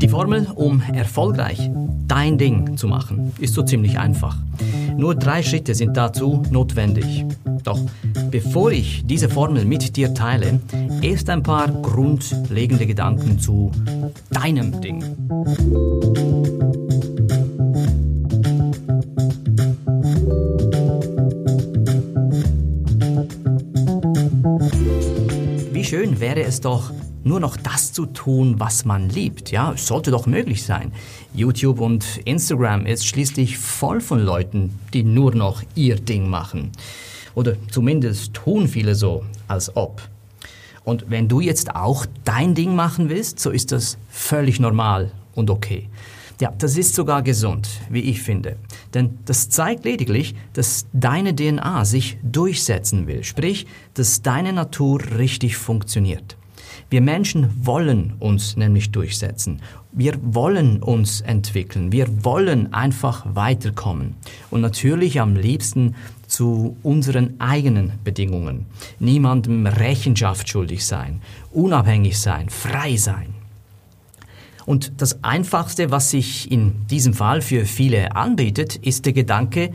Die Formel, um erfolgreich dein Ding zu machen, ist so ziemlich einfach. Nur drei Schritte sind dazu notwendig. Doch bevor ich diese Formel mit dir teile, erst ein paar grundlegende Gedanken zu deinem Ding. Wie schön wäre es doch, nur noch das zu tun, was man liebt. Ja, es sollte doch möglich sein. YouTube und Instagram ist schließlich voll von Leuten, die nur noch ihr Ding machen. Oder zumindest tun viele so, als ob. Und wenn du jetzt auch dein Ding machen willst, so ist das völlig normal und okay. Ja, das ist sogar gesund, wie ich finde. Denn das zeigt lediglich, dass deine DNA sich durchsetzen will, sprich, dass deine Natur richtig funktioniert. Wir Menschen wollen uns nämlich durchsetzen. Wir wollen uns entwickeln. Wir wollen einfach weiterkommen. Und natürlich am liebsten zu unseren eigenen Bedingungen. Niemandem Rechenschaft schuldig sein, unabhängig sein, frei sein. Und das Einfachste, was sich in diesem Fall für viele anbietet, ist der Gedanke,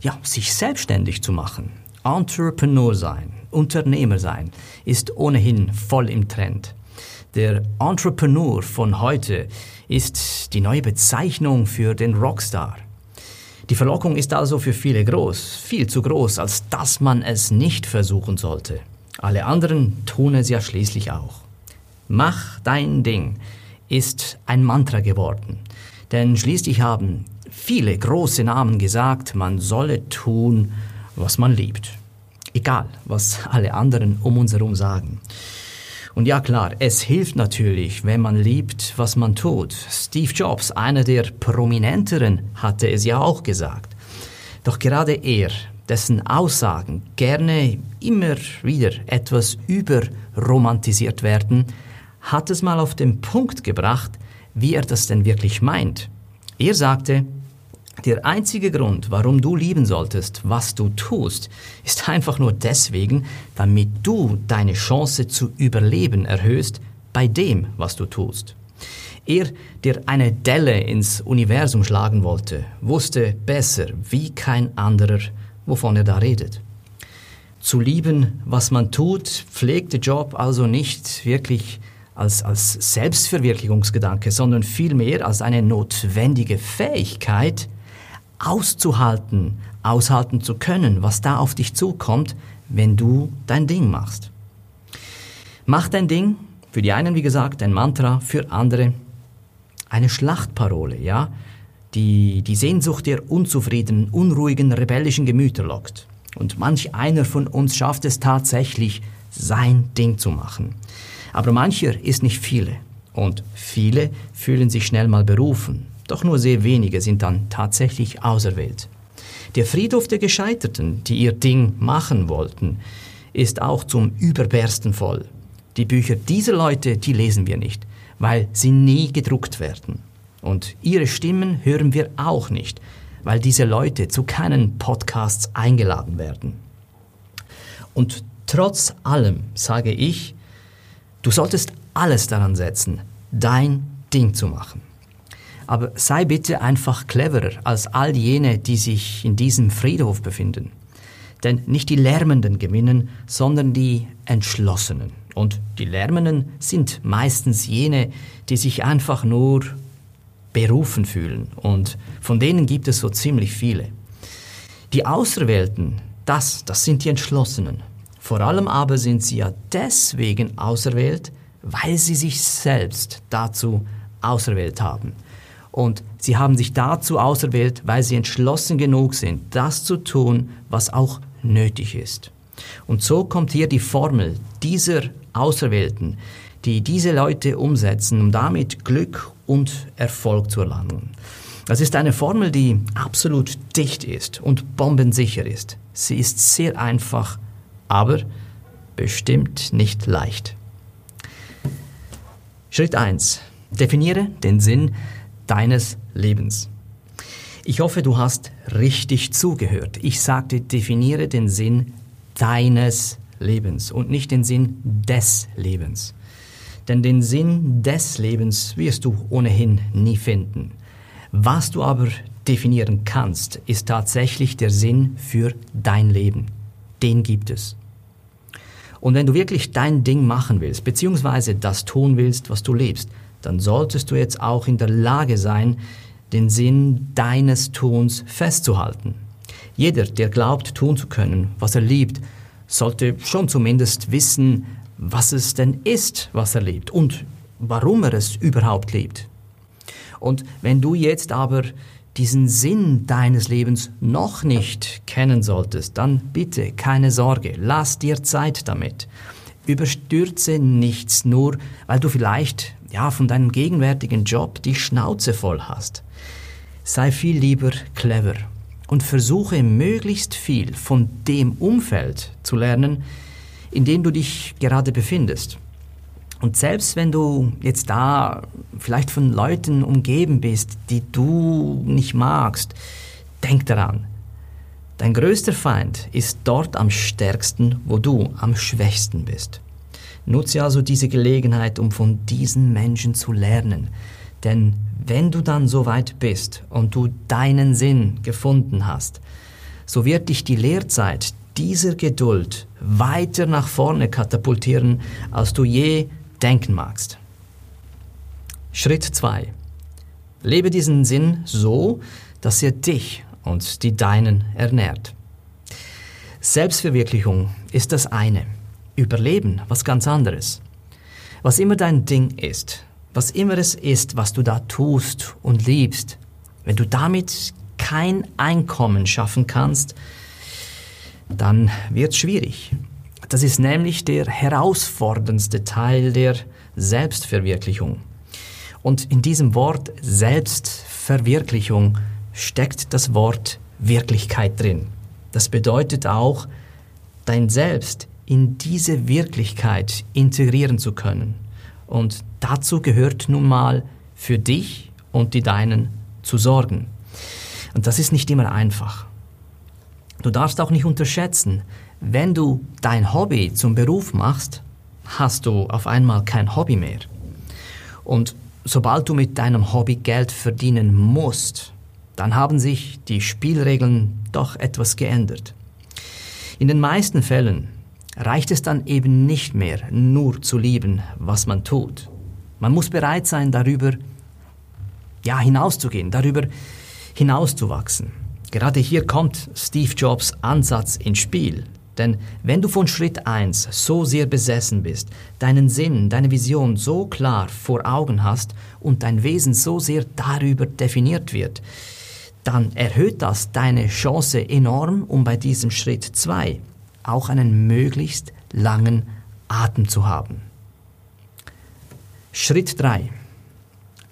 ja, sich selbstständig zu machen. Entrepreneur sein, Unternehmer sein, ist ohnehin voll im Trend. Der Entrepreneur von heute ist die neue Bezeichnung für den Rockstar. Die Verlockung ist also für viele groß, viel zu groß, als dass man es nicht versuchen sollte. Alle anderen tun es ja schließlich auch. Mach dein Ding ist ein Mantra geworden, denn schließlich haben viele große Namen gesagt, man solle tun, was man liebt. Egal, was alle anderen um uns herum sagen. Und ja klar, es hilft natürlich, wenn man liebt, was man tut. Steve Jobs, einer der prominenteren, hatte es ja auch gesagt. Doch gerade er, dessen Aussagen gerne immer wieder etwas überromantisiert werden, hat es mal auf den Punkt gebracht, wie er das denn wirklich meint. Er sagte, der einzige Grund, warum du lieben solltest, was du tust, ist einfach nur deswegen, damit du deine Chance zu überleben erhöhst bei dem, was du tust. Er, der eine Delle ins Universum schlagen wollte, wusste besser wie kein anderer, wovon er da redet. Zu lieben, was man tut, pflegt der Job also nicht wirklich als, als Selbstverwirklichungsgedanke, sondern vielmehr als eine notwendige Fähigkeit, auszuhalten, aushalten zu können, was da auf dich zukommt, wenn du dein Ding machst. Mach dein Ding, für die einen wie gesagt ein Mantra, für andere eine Schlachtparole, ja, die die Sehnsucht der unzufriedenen, unruhigen, rebellischen Gemüter lockt. Und manch einer von uns schafft es tatsächlich, sein Ding zu machen. Aber mancher ist nicht viele. Und viele fühlen sich schnell mal berufen, doch nur sehr wenige sind dann tatsächlich auserwählt. Der Friedhof der Gescheiterten, die ihr Ding machen wollten, ist auch zum Überbersten voll. Die Bücher dieser Leute, die lesen wir nicht, weil sie nie gedruckt werden. Und ihre Stimmen hören wir auch nicht, weil diese Leute zu keinen Podcasts eingeladen werden. Und trotz allem sage ich, du solltest alles daran setzen, dein Ding zu machen. Aber sei bitte einfach cleverer als all jene, die sich in diesem Friedhof befinden. Denn nicht die Lärmenden gewinnen, sondern die Entschlossenen. Und die Lärmenden sind meistens jene, die sich einfach nur berufen fühlen. Und von denen gibt es so ziemlich viele. Die Auserwählten, das, das sind die Entschlossenen. Vor allem aber sind sie ja deswegen auserwählt, weil sie sich selbst dazu auserwählt haben. Und sie haben sich dazu auserwählt, weil sie entschlossen genug sind, das zu tun, was auch nötig ist. Und so kommt hier die Formel dieser Auserwählten, die diese Leute umsetzen, um damit Glück und Erfolg zu erlangen. Das ist eine Formel, die absolut dicht ist und bombensicher ist. Sie ist sehr einfach, aber bestimmt nicht leicht. Schritt 1. Definiere den Sinn deines Lebens. Ich hoffe, du hast richtig zugehört. Ich sagte, definiere den Sinn deines Lebens und nicht den Sinn des Lebens. Denn den Sinn des Lebens wirst du ohnehin nie finden. Was du aber definieren kannst, ist tatsächlich der Sinn für dein Leben. Den gibt es. Und wenn du wirklich dein Ding machen willst, beziehungsweise das tun willst, was du lebst, dann solltest du jetzt auch in der Lage sein, den Sinn deines Tuns festzuhalten. Jeder, der glaubt, tun zu können, was er liebt, sollte schon zumindest wissen, was es denn ist, was er liebt und warum er es überhaupt liebt. Und wenn du jetzt aber diesen Sinn deines Lebens noch nicht kennen solltest, dann bitte keine Sorge, lass dir Zeit damit. Überstürze nichts nur, weil du vielleicht ja von deinem gegenwärtigen Job die Schnauze voll hast. Sei viel lieber clever und versuche möglichst viel von dem Umfeld zu lernen, in dem du dich gerade befindest. Und selbst wenn du jetzt da vielleicht von Leuten umgeben bist, die du nicht magst, denk daran, dein größter Feind ist dort am stärksten, wo du am schwächsten bist. Nutze also diese Gelegenheit, um von diesen Menschen zu lernen. Denn wenn du dann so weit bist und du deinen Sinn gefunden hast, so wird dich die Lehrzeit dieser Geduld weiter nach vorne katapultieren, als du je denken magst. Schritt 2. Lebe diesen Sinn so, dass er dich und die Deinen ernährt. Selbstverwirklichung ist das eine, Überleben was ganz anderes. Was immer dein Ding ist, was immer es ist, was du da tust und liebst, wenn du damit kein Einkommen schaffen kannst, dann wird es schwierig. Das ist nämlich der herausforderndste Teil der Selbstverwirklichung. Und in diesem Wort Selbstverwirklichung steckt das Wort Wirklichkeit drin. Das bedeutet auch, dein Selbst in diese Wirklichkeit integrieren zu können. Und dazu gehört nun mal für dich und die Deinen zu sorgen. Und das ist nicht immer einfach. Du darfst auch nicht unterschätzen, wenn du dein Hobby zum Beruf machst, hast du auf einmal kein Hobby mehr. Und sobald du mit deinem Hobby Geld verdienen musst, dann haben sich die Spielregeln doch etwas geändert. In den meisten Fällen reicht es dann eben nicht mehr nur zu lieben, was man tut. Man muss bereit sein, darüber ja, hinauszugehen, darüber hinauszuwachsen. Gerade hier kommt Steve Jobs Ansatz ins Spiel. Denn wenn du von Schritt 1 so sehr besessen bist, deinen Sinn, deine Vision so klar vor Augen hast und dein Wesen so sehr darüber definiert wird, dann erhöht das deine Chance enorm, um bei diesem Schritt 2 auch einen möglichst langen Atem zu haben. Schritt 3.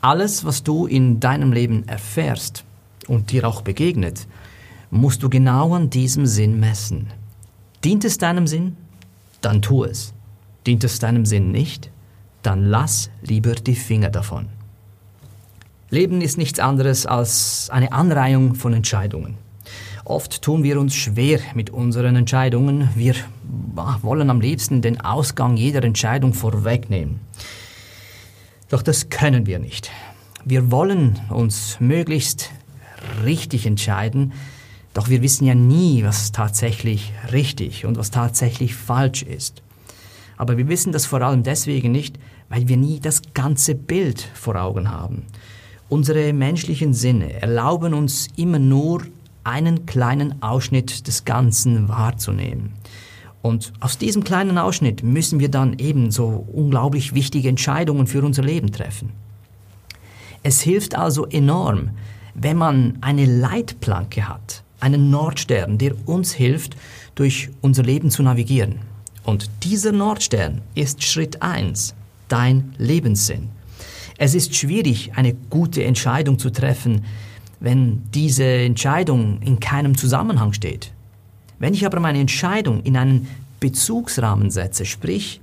Alles, was du in deinem Leben erfährst und dir auch begegnet, musst du genau an diesem Sinn messen. Dient es deinem Sinn? Dann tu es. Dient es deinem Sinn nicht? Dann lass lieber die Finger davon. Leben ist nichts anderes als eine Anreihung von Entscheidungen. Oft tun wir uns schwer mit unseren Entscheidungen. Wir wollen am liebsten den Ausgang jeder Entscheidung vorwegnehmen. Doch das können wir nicht. Wir wollen uns möglichst richtig entscheiden, doch wir wissen ja nie, was tatsächlich richtig und was tatsächlich falsch ist. Aber wir wissen das vor allem deswegen nicht, weil wir nie das ganze Bild vor Augen haben. Unsere menschlichen Sinne erlauben uns immer nur einen kleinen Ausschnitt des Ganzen wahrzunehmen. Und aus diesem kleinen Ausschnitt müssen wir dann eben so unglaublich wichtige Entscheidungen für unser Leben treffen. Es hilft also enorm, wenn man eine Leitplanke hat, einen Nordstern, der uns hilft, durch unser Leben zu navigieren. Und dieser Nordstern ist Schritt 1, dein Lebenssinn. Es ist schwierig, eine gute Entscheidung zu treffen, wenn diese Entscheidung in keinem Zusammenhang steht. Wenn ich aber meine Entscheidung in einen Bezugsrahmen setze, sprich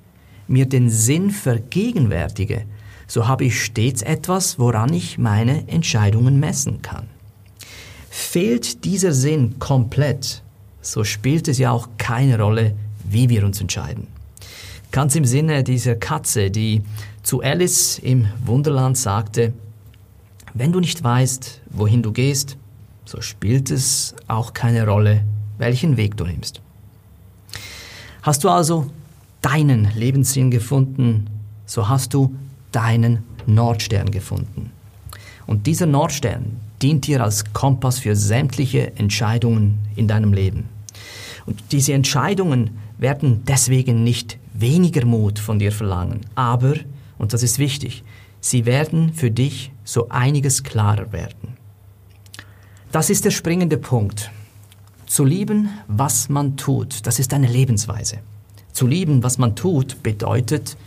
mir den Sinn vergegenwärtige, so habe ich stets etwas, woran ich meine Entscheidungen messen kann. Fehlt dieser Sinn komplett, so spielt es ja auch keine Rolle, wie wir uns entscheiden. Ganz im Sinne dieser Katze, die zu Alice im Wunderland sagte, wenn du nicht weißt, wohin du gehst, so spielt es auch keine Rolle, welchen Weg du nimmst. Hast du also deinen Lebenssinn gefunden, so hast du deinen Nordstern gefunden. Und dieser Nordstern dient dir als Kompass für sämtliche Entscheidungen in deinem Leben. Und diese Entscheidungen werden deswegen nicht weniger Mut von dir verlangen, aber, und das ist wichtig, sie werden für dich so einiges klarer werden. Das ist der springende Punkt. Zu lieben, was man tut, das ist eine Lebensweise. Zu lieben, was man tut, bedeutet,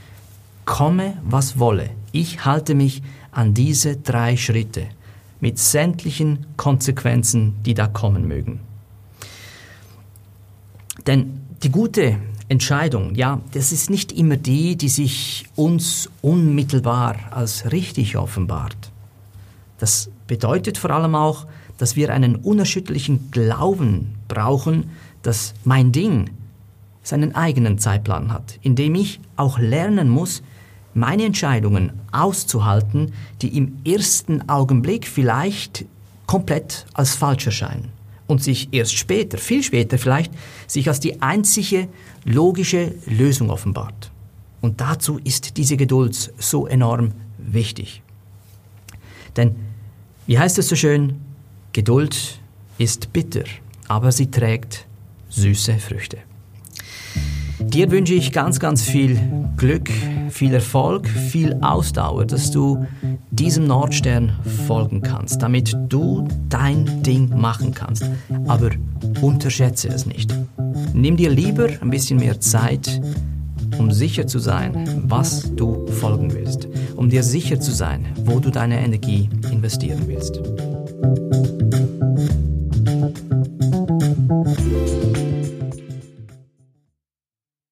komme, was wolle. Ich halte mich an diese drei Schritte mit sämtlichen Konsequenzen, die da kommen mögen. Denn die gute Entscheidung, ja, das ist nicht immer die, die sich uns unmittelbar als richtig offenbart. Das bedeutet vor allem auch, dass wir einen unerschütterlichen Glauben brauchen, dass mein Ding seinen eigenen Zeitplan hat, indem ich auch lernen muss, meine Entscheidungen auszuhalten, die im ersten Augenblick vielleicht komplett als falsch erscheinen und sich erst später, viel später vielleicht, sich als die einzige logische Lösung offenbart. Und dazu ist diese Geduld so enorm wichtig. Denn, wie heißt es so schön, Geduld ist bitter, aber sie trägt süße Früchte. Dir wünsche ich ganz, ganz viel Glück, viel Erfolg, viel Ausdauer, dass du diesem Nordstern folgen kannst, damit du dein Ding machen kannst. Aber unterschätze es nicht. Nimm dir lieber ein bisschen mehr Zeit, um sicher zu sein, was du folgen willst, um dir sicher zu sein, wo du deine Energie investieren willst.